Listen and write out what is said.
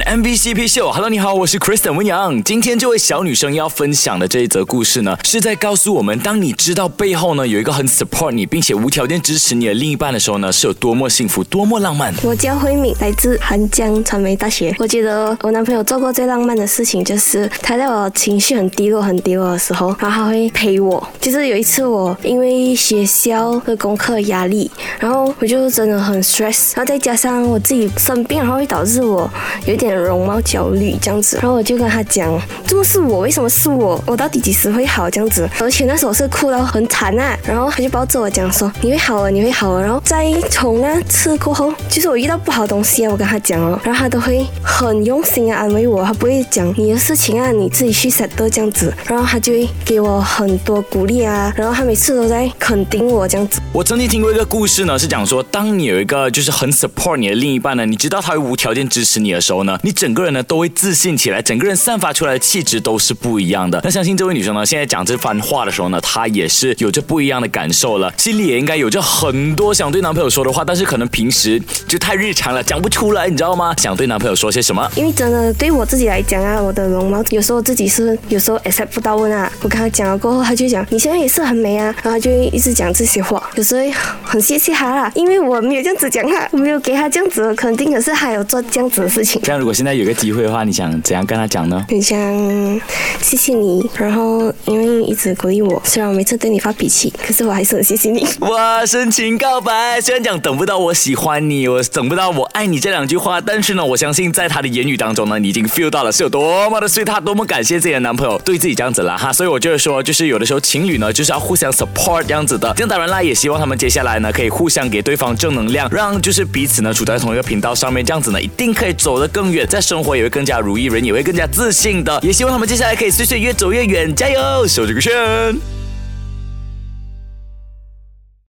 MVCP 秀，Hello，你好，我是 Kristen 温阳。今天这位小女生要分享的这一则故事呢，是在告诉我们，当你知道背后呢有一个很 support 你，并且无条件支持你的另一半的时候呢，是有多么幸福，多么浪漫。我叫慧敏，来自韩江传媒大学。我觉得我男朋友做过最浪漫的事情，就是他在我情绪很低落、很低落的时候，然后他会陪我。就是有一次我因为学校的功课压力，然后我就真的很 stress，然后再加上我自己生病，然后会导致我有一点容貌焦虑这样子。然后我就跟他讲，这么是我，为什么是我？我到底几时会好这样子？而且那时候我是哭到很惨啊，然后他就抱着我讲说，你会好了，你会好了。然后在从那次过后，就是我遇到不好的东西啊，我跟他讲哦，然后他都会很用心啊安慰我，他不会讲你的事情啊，你自己去 set 这样子。然后他就会给我很多鼓励啊，然后他每次都在肯定我这样子。我曾经听过一个故事呢，是讲说，当你有一个就是很 support 你的另一半呢，你知道他会无条件支持你的时候你整个人呢都会自信起来，整个人散发出来的气质都是不一样的。那相信这位女生呢，现在讲这番话的时候呢，她也是有着不一样的感受了，心里也应该有着很多想对男朋友说的话，但是可能平时就太日常了，讲不出来，你知道吗？想对男朋友说些什么？因为真的对我自己来讲啊，我的容貌有时候自己是有时候 accept 不到问啊。我跟他讲了过后，他就讲你现在也是很美啊，然后就一直讲这些话。有时候很谢谢他啦，因为我没有这样子讲他，我没有给他这样子的肯定，可是他有做这样子的事情。这样如果现在有个机会的话，你想怎样跟他讲呢？很想谢谢你，然后因为一直鼓励我，虽然我每次对你发脾气，可是我还是很谢谢你。哇，深情告白，虽然讲等不到我喜欢你，我等不到我爱你这两句话，但是呢，我相信在他的言语当中呢，你已经 feel 到了是有多么的碎，他多么感谢自己的男朋友对自己这样子了哈。所以我就是说，就是有的时候情侣呢，就是要互相 support 这样子的。这样当然啦，也希望他们接下来呢，可以互相给对方正能量，让就是彼此呢处在同一个频道上面，这样子呢，一定可以走得更更远，在生活也会更加如意，人也会更加自信的。也希望他们接下来可以岁岁越走越远，加油，守这个圈。